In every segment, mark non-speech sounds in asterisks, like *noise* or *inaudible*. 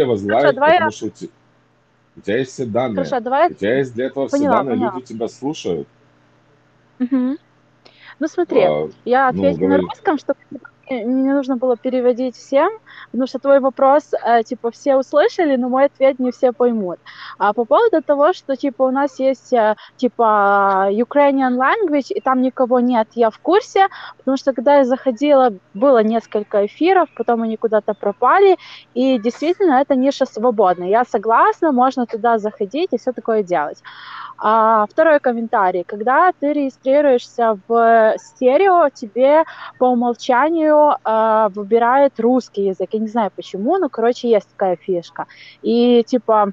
вас Хорошо, лайк, давай потому я... что у те- у тебя есть все данные. Хорошо, давай У тебя есть для этого я... все Поняла, данные, поняла. люди тебя слушают. Мгм. Ну смотри, А, я ну, ответила на русском, чтобы не нужно было переводить всем, потому что твой вопрос, э, типа, все услышали, но мой ответ не все поймут. А по поводу того, что, типа, у нас есть, э, типа, Ukrainian language, и там никого нет, я в курсе, потому что когда я заходила, было несколько эфиров, потом они куда-то пропали, и действительно эта ниша свободна. Я согласна, можно туда заходить и все такое делать. А, второй комментарий. Когда ты регистрируешься в стерео, тебе по умолчанию а, выбирает русский язык. Я не знаю почему, но, короче, есть такая фишка. И, типа,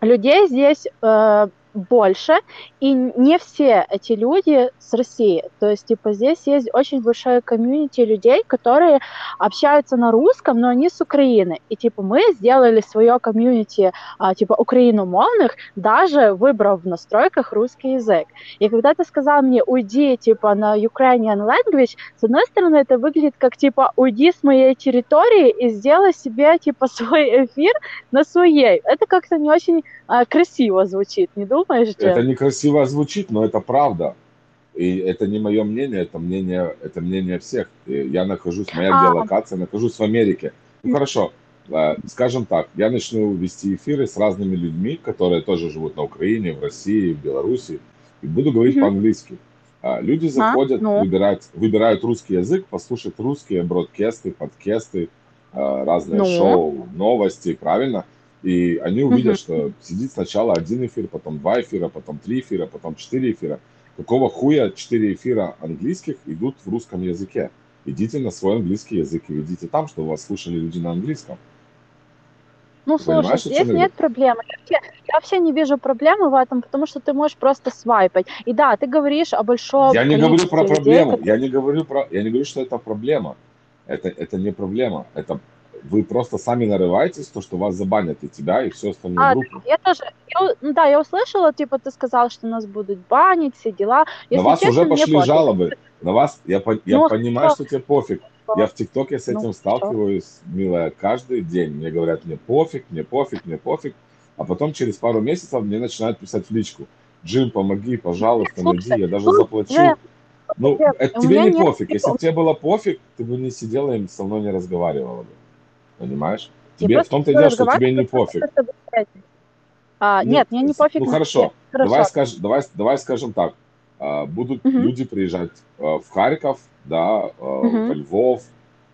людей здесь э, больше, и не все эти люди с России. То есть, типа, здесь есть очень большое комьюнити людей, которые общаются на русском, но они с Украины. И, типа, мы сделали свое комьюнити, а, типа, украиномовных, даже выбрав в настройках русский язык. И когда ты сказал мне, уйди, типа, на Ukrainian language, с одной стороны, это выглядит как, типа, уйди с моей территории и сделай себе, типа, *laughs* свой эфир на своей. Это как-то не очень а, красиво звучит, не думаешь, Это некрасиво звучит, но это правда. И это не мое мнение, это мнение, это мнение всех. Я нахожусь, моя А, геолокация, нахожусь в Америке. Ну хорошо, э, скажем так, я начну вести эфиры с разными людьми, которые тоже живут на Украине, в России, в Беларуси, и буду говорить мгм. по-английски. А, Люди А, заходят, ну, выбирают, выбирают русский язык, послушать русские бродкасты, подкасты, э, разные ну, шоу, новости, правильно? И они увидят, что сидит сначала один эфир, потом два эфира, потом три эфира, потом четыре эфира. Какого хуя четыре эфира английских идут в русском языке? Идите на свой английский язык и ведите там, чтобы вас слушали люди на английском. Ну, Ты слушай, здесь говорю? нет проблемы. Я вообще, я вообще не вижу проблемы в этом, потому что ты можешь просто свайпать. И да, ты говоришь о большом Я не говорю про людей, проблему. которые... Я не говорю про, я не говорю, что это проблема. Это, это не проблема. Это вы просто сами нарываетесь, то, что вас забанят и тебя, и всю остальную А, группу. я тоже, я ну да, я услышала, типа, ты сказал, что нас будут банить, все дела. На Если вас уже честно, мне пошли пофиг. жалобы. На вас, я, я Ну, понимаю, хорошо, что тебе пофиг. Я в ТикТоке с ну, этим хорошо. сталкиваюсь, милая, каждый день. Мне говорят, мне пофиг, мне пофиг, мне пофиг. А потом через пару месяцев мне начинают писать в личку. Джим, помоги, пожалуйста, найди, Слушай, я даже ну, заплачу. я- Ну, это тебе не пофиг. Если бы тебе было пофиг, ты бы не сидела и со мной не разговаривала бы. Понимаешь? Я Тебе в том-то дело, что тебе не пофиг. А, Ну, нет, мне не с- пофиг ну хорошо. Хорошо. давай, скаж, давай, давай скажем так. А, Будут Мгм. люди приезжать а, в Харьков, да, а, Мгм. во Львов,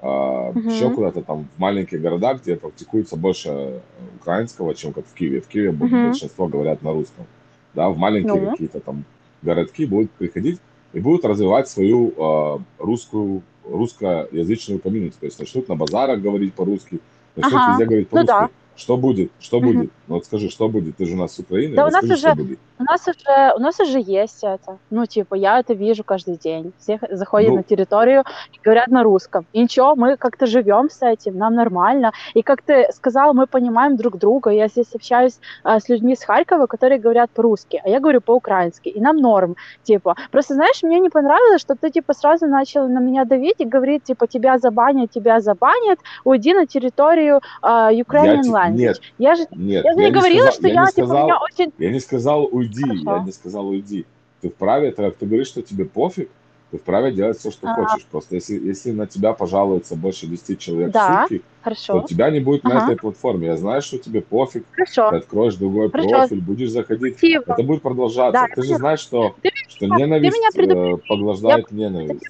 а, Мгм. еще куда-то там в маленькие города, где практикуется больше э, украинского, чем как в Киеве. В Киеве Мгм. большинство говорят на русском. Да, в маленькие Ну. какие-то там городки будут приходить и будут развивать свою а, русскую, русскоязычную комьюнити. То есть начнут на базарах говорить по-русски, начнут Ага, везде говорить ну по-русски. да. Что будет? Что Мгм. будет? Ну вот скажи, что будет? Ты же у нас с Украины, Да у нас расскажи, что уже, будет. У нас уже, у нас уже есть это. Ну, типа, я это вижу каждый день. Все заходят Ну, на территорию и говорят на русском. И ничего, мы как-то живем с этим, нам нормально. И как ты сказал, мы понимаем друг друга. Я здесь общаюсь а, с людьми с Харькова, которые говорят по-русски, а я говорю по-украински. И нам норм, типа. Просто, знаешь, мне не понравилось, что ты, типа, сразу начал на меня давить и говорить, типа, тебя забанят, тебя забанят, уйди на территорию а, я Ukrainian те- language. нет, Я же, нет, я же я не не говорила, сказал, что я я, не типа, меня сказал, очень... я не сказал уйди, я Хорошо. не сказал уйди. Ты вправе, это как ты говоришь, что тебе пофиг, ты вправе делать все, что А, хочешь. Просто если, если на тебя пожалуется больше 10 человек в да, сутки, то хорошо. тебя не будет на Ага, этой платформе. Я знаю, что тебе пофиг, хорошо. ты откроешь другой Хорошо. профиль, будешь заходить, Спасибо. это будет Да, продолжаться. я Ты же знаешь, что, Ты, что меня- ты меня ненависть э, предупредил. Я, ненависть.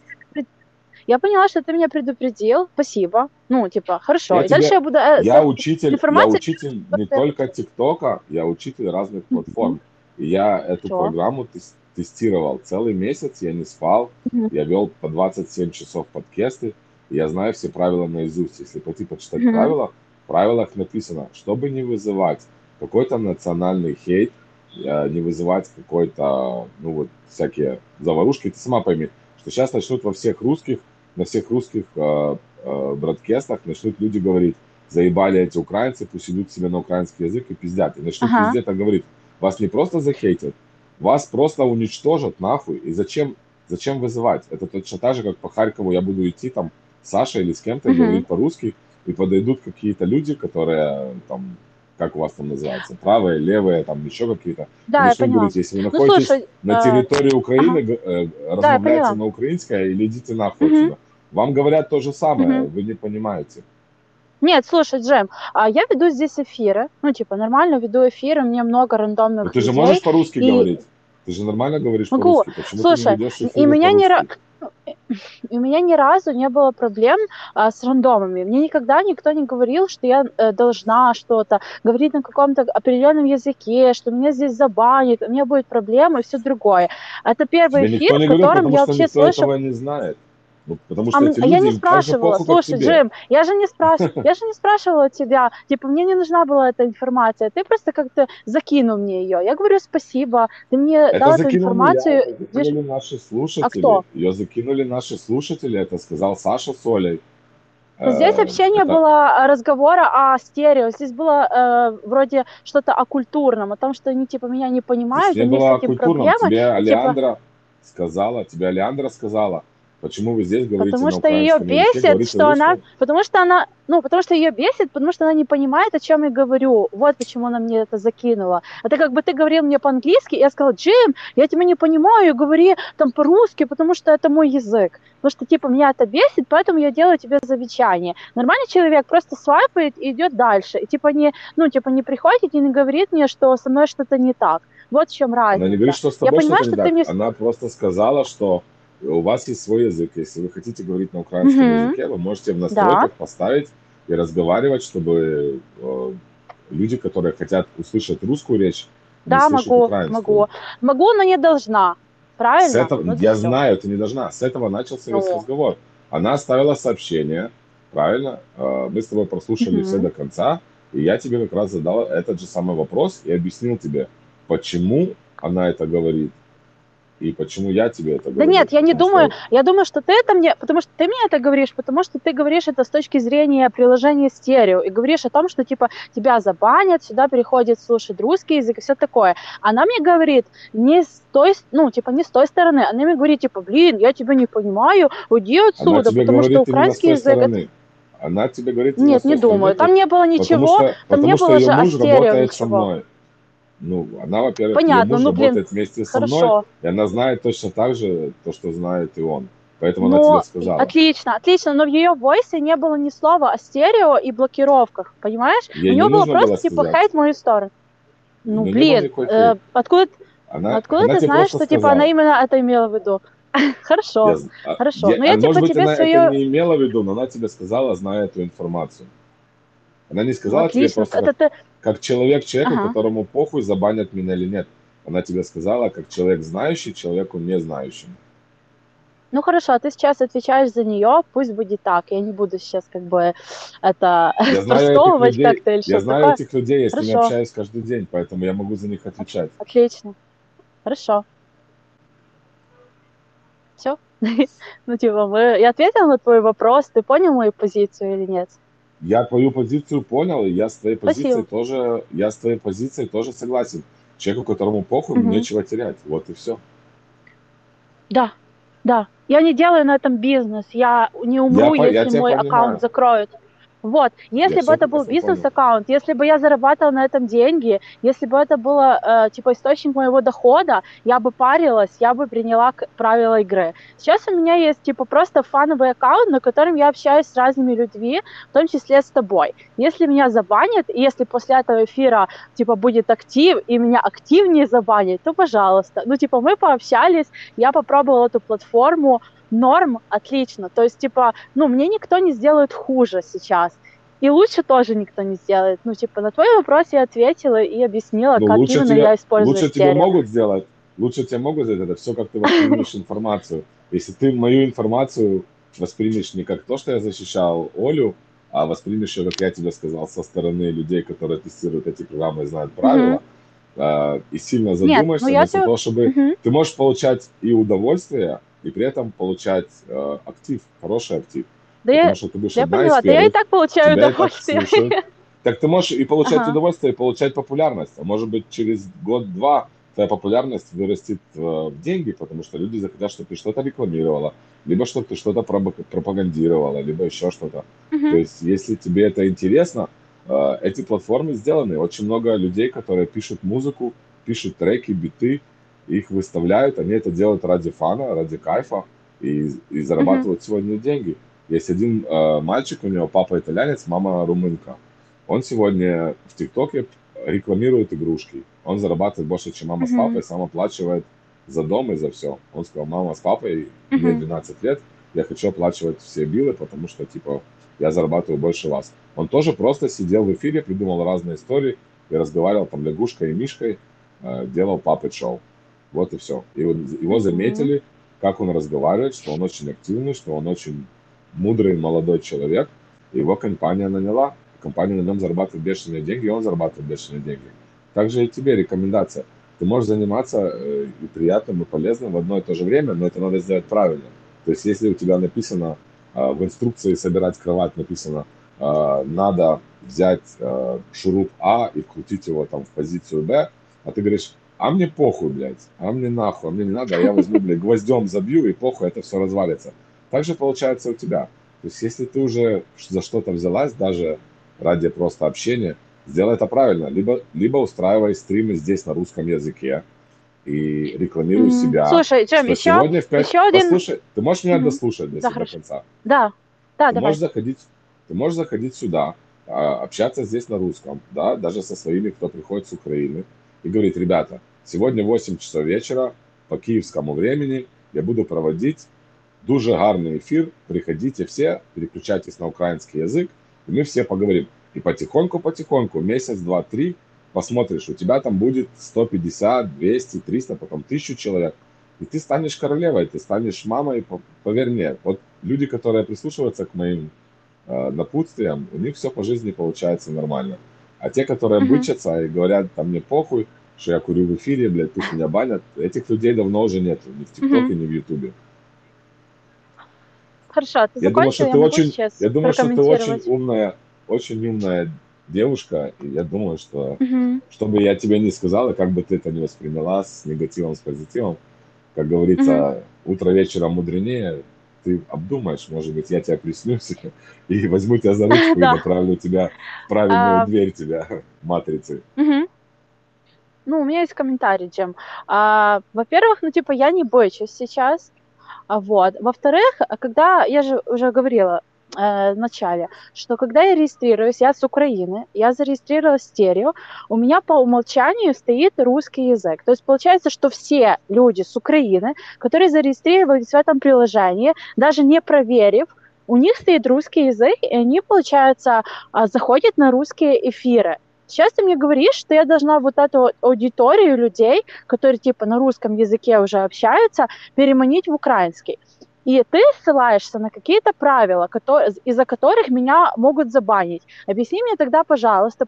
я поняла, что ты меня предупредил. Спасибо. Ну, типа, хорошо. Я И дальше тебе, я буду э, я учитель, я учитель не только ТикТока, я учитель разных платформ. И я эту Хорошо. программу тес- тестировал целый месяц, я не спал, я вел по 27 часов подкасты, я знаю все правила наизусть. Если пойти почитать правила, в правилах написано, чтобы не вызывать какой-то национальный хейт, э, не вызывать какой-то, ну вот, всякие заварушки, ты сама пойми, что сейчас начнут во всех русских, на всех русских э, э, бродкастах начнут люди говорить, заебали эти украинцы, пусть идут себе на украинский язык и пиздят. И начнут Ага. так говорить. Вас не просто захейтят, вас просто уничтожат нахуй. И зачем, зачем вызывать? Это точно так же, как по Харькову я буду идти там с Сашей или с кем-то Мгм. говорить по-русски, и подойдут какие-то люди, которые там как у вас там называется, правые, левые, там еще какие-то. Да, я поняла. Говорить, если вы ну, находитесь ну, слушай, на э, территории Украины, ага. Э, размовляете да, на украинское или идите нахуй угу. отсюда. Вам говорят то же самое, угу. вы не понимаете. Нет, слушай, Джем, а я веду здесь эфиры, ну, типа, нормально веду эфиры, мне много рандомных Но ты людей. же можешь по-русски и... говорить? Ты же нормально говоришь Могу. по-русски. Почему Слушай, ты не и меня не у *laughs* меня ни разу не было проблем а, с рандомами. Мне никогда никто не говорил, что я э, должна что-то говорить на каком-то определенном языке, что меня здесь забанят, у меня будет проблема и все другое. Это первый Тебе эфир, в котором я вообще слышу... этого не знает. Ну, потому что а, эти люди, я не спрашивала, похуй, слушай, Джим, я же не спрашивала, *laughs* я же не спрашивала тебя, типа, мне не нужна была эта информация, ты просто как-то закинул мне ее. Я говорю спасибо, ты мне это дал эту информацию. Я, это закинули наши слушатели. А кто? Ее закинули наши слушатели, это сказал Саша Солей. Но здесь э, вообще не было разговора о стерео. Здесь было э, вроде что-то о культурном, о том, что они типа меня не понимают, здесь у них с этим проблемы. Тебе типа Алеандра типа... сказала, тебе Алеандра сказала, Почему вы здесь говорите Потому что ее бесит, языке, что она, потому что она, ну, потому что ее бесит, потому что она не понимает, о чем я говорю. Вот почему она мне это закинула. Это как бы ты говорил мне по-английски, я сказала, Джим, я тебя не понимаю, говори там по-русски, потому что это мой язык. Потому что, типа, меня это бесит, поэтому я делаю тебе замечание. Нормальный человек просто свайпает и идет дальше. И, типа, не, ну, типа, не приходит и не говорит мне, что со мной что-то не так. Вот в чем разница. Она не говорит, что с тобой я понимаю, что, что ты мне... Она просто сказала, что у вас есть свой язык. Если вы хотите говорить на украинском mm-hmm. языке, вы можете в настройках да. поставить и разговаривать, чтобы э, люди, которые хотят услышать русскую речь, да, могу, могу, могу, но не должна. Правильно? С этого, вот я все. знаю, ты не должна. С этого начался весь разговор. Она оставила сообщение, правильно? Э, мы с тобой прослушали mm-hmm. все до конца, и я тебе как раз задал этот же самый вопрос и объяснил тебе, почему она это говорит, и почему я тебе это говорю? Да нет, я не думаю, что... я думаю, что ты это мне, потому что ты мне это говоришь, потому что ты говоришь это с точки зрения приложения стерео, и говоришь о том, что, типа, тебя забанят, сюда переходит слушать русский язык и все такое. Она мне говорит не с той, ну, типа, не с той стороны, она мне говорит, типа, блин, я тебя не понимаю, уйди отсюда, потому что украинский язык... Стороны. Она тебе говорит... Нет, не думаю, там не было ничего, потому что, там потому не было же о стерео ничего. Со мной. Ну, она, во-первых, Понятно, муж ну, блин, работает вместе со хорошо. мной, и она знает точно так же то, что знает и он. Поэтому но, она тебе сказала. Отлично, отлично, но в ее войсе не было ни слова о стерео и блокировках, понимаешь? Ей У нее было просто было типа хейт мою сторону. Ну, блин, э, откуда, она, откуда она ты знаешь, что сказала. типа она именно это имела в виду? *laughs* Хорошо, я, хорошо. Я, но я, а, типа, быть, тебе она свою... это не имела в виду, но она тебе сказала, зная эту информацию. Она не сказала Отлично. тебе просто... Это ты как человек человеку, ага. которому похуй, забанят меня или нет. Она тебе сказала, как человек знающий, человеку не знающему. Ну хорошо, а ты сейчас отвечаешь за нее, пусть будет так. Я не буду сейчас как бы это расстовывать *laughs* как-то или что-то. Я знаю такое. этих людей, я с ними общаюсь каждый день, поэтому я могу за них отвечать. Отлично. Хорошо. Все? *laughs* ну типа, мы... я ответила на твой вопрос, ты понял мою позицию или нет? Я твою позицию понял, и я с твоей позицией тоже, я с твоей позицией тоже согласен. Человеку, которому похуй, угу. нечего терять. Вот и все. Да, да. Я не делаю на этом бизнес. Я не умру, я, если я мой понимаю. аккаунт закроют. Вот, если я бы это был бизнес-аккаунт, если бы я зарабатывала на этом деньги, если бы это было, э, типа, источник моего дохода, я бы парилась, я бы приняла правила игры. Сейчас у меня есть, типа, просто фановый аккаунт, на котором я общаюсь с разными людьми, в том числе с тобой. Если меня забанят, и если после этого эфира, типа, будет актив, и меня активнее забанят, то пожалуйста. Ну, типа, мы пообщались, я попробовала эту платформу, норм, отлично. То есть, типа, ну, мне никто не сделает хуже сейчас. И лучше тоже никто не сделает. Ну, типа, на твой вопрос я ответила и объяснила, ну, как именно тебе, я использую Лучше тебе могут сделать, лучше тебе могут сделать это все, как ты воспримешь *laughs* информацию. Если ты мою информацию воспримешь не как то, что я защищал Олю, а воспримешь ее, как я тебе сказал, со стороны людей, которые тестируют эти программы и знают правила, mm-hmm. и сильно задумаешься, Нет, ну, вместо того, чтобы mm-hmm. ты можешь получать и удовольствие, и при этом получать э, актив, хороший актив. Да Потому я, что ты будешь я поняла, да я и так получаю удовольствие. Так, так ты можешь и получать ага. удовольствие, и получать популярность. А может быть, через год-два твоя популярность вырастет э, в деньги, потому что люди захотят, чтобы ты что-то рекламировала, либо чтобы ты что-то пропагандировала, либо еще что-то. Mm-hmm. То есть, если тебе это интересно, э, эти платформы сделаны. Очень много людей, которые пишут музыку, пишут треки, биты, их выставляют, они это делают ради фана, ради кайфа и, и зарабатывают mm-hmm. сегодня деньги. Есть один э, мальчик, у него папа итальянец, мама румынка. Он сегодня в ТикТоке рекламирует игрушки. Он зарабатывает больше, чем мама mm-hmm. с папой, сам оплачивает за дом и за все. Он сказал, мама с папой, mm-hmm. мне 12 лет, я хочу оплачивать все билы, потому что, типа, я зарабатываю больше вас. Он тоже просто сидел в эфире, придумал разные истории и разговаривал там лягушкой и мишкой, э, делал папет шоу. Вот и все. И вот его заметили, как он разговаривает, что он очень активный, что он очень мудрый молодой человек. Его компания наняла, компания на нем зарабатывает бешеные деньги, и он зарабатывает бешеные деньги. Также и тебе рекомендация. Ты можешь заниматься э, и приятным, и полезным в одно и то же время, но это надо сделать правильно. То есть, если у тебя написано э, в инструкции собирать кровать, написано, э, надо взять шуруп А и вкрутить его там в позицию Б, а ты говоришь, а мне похуй, блядь, а мне нахуй, а мне не надо, а я возьму, блядь, гвоздем забью, и похуй, это все развалится. Так же получается у тебя. То есть, если ты уже за что-то взялась, даже ради просто общения, сделай это правильно. Либо, либо устраивай стримы здесь на русском языке и рекламируй mm-hmm. себя. Слушай, Джем, еще, сегодня в 5... еще один... Послушай, ты можешь меня mm-hmm. дослушать для да, себя хорошо. до конца? Да, да, ты давай. Можешь заходить, ты можешь заходить сюда, а, общаться здесь на русском, да, даже со своими, кто приходит с Украины, и говорить, ребята, сегодня 8 часов вечера по киевскому времени я буду проводить дуже гарний ефір. Приходите все, переключайтесь на украинский язык, и мы все поговорим. И потихоньку-потихоньку, месяц, два, три, посмотришь, у тебя там будет 150, 200, 300, потом 1000 человек. И ты станешь королевой, ты станешь мамой, поверь мне. Вот люди, которые прислушиваются к моим э, напутствиям, у них все по жизни получается нормально. А те, которые mm-hmm. бычатся и говорят, там мне похуй, что я курю в эфире, блядь, пусть меня банят, этих людей давно уже нет ни в ТикТоке, mm-hmm. ни в Ютубе. Хорошо, ты я думаю, что ты очень, я думаю, что ты очень умная, очень умная девушка, и я думаю, что угу. что бы я тебе не сказала, как бы ты это не восприняла с негативом, с позитивом, как говорится, угу. утро вечера мудренее, ты обдумаешь, может быть, я тебя приснюсь *laughs* и возьму тебя за ручку и *laughs* направлю тебя в правильную а. дверь тебя, *laughs* матрицы. Ну, у меня есть комментарий, Джем. А, во-первых, ну, типа, я не бойчусь сейчас, а, вот. Во-вторых, когда, я же уже говорила э, в начале, что когда я регистрируюсь, я с Украины, я зарегистрировалась стерео, у меня по умолчанию стоит русский язык. То есть получается, что все люди с Украины, которые зарегистрировались в этом приложении, даже не проверив, у них стоит русский язык, и они, получается, а, заходят на русские эфиры. Сейчас ты мне говоришь, что я должна вот эту аудиторию людей, которые типа на русском языке уже общаются, переманить в украинский. И ты ссылаешься на какие-то правила, из-за которых меня могут забанить. Объясни мне тогда, пожалуйста,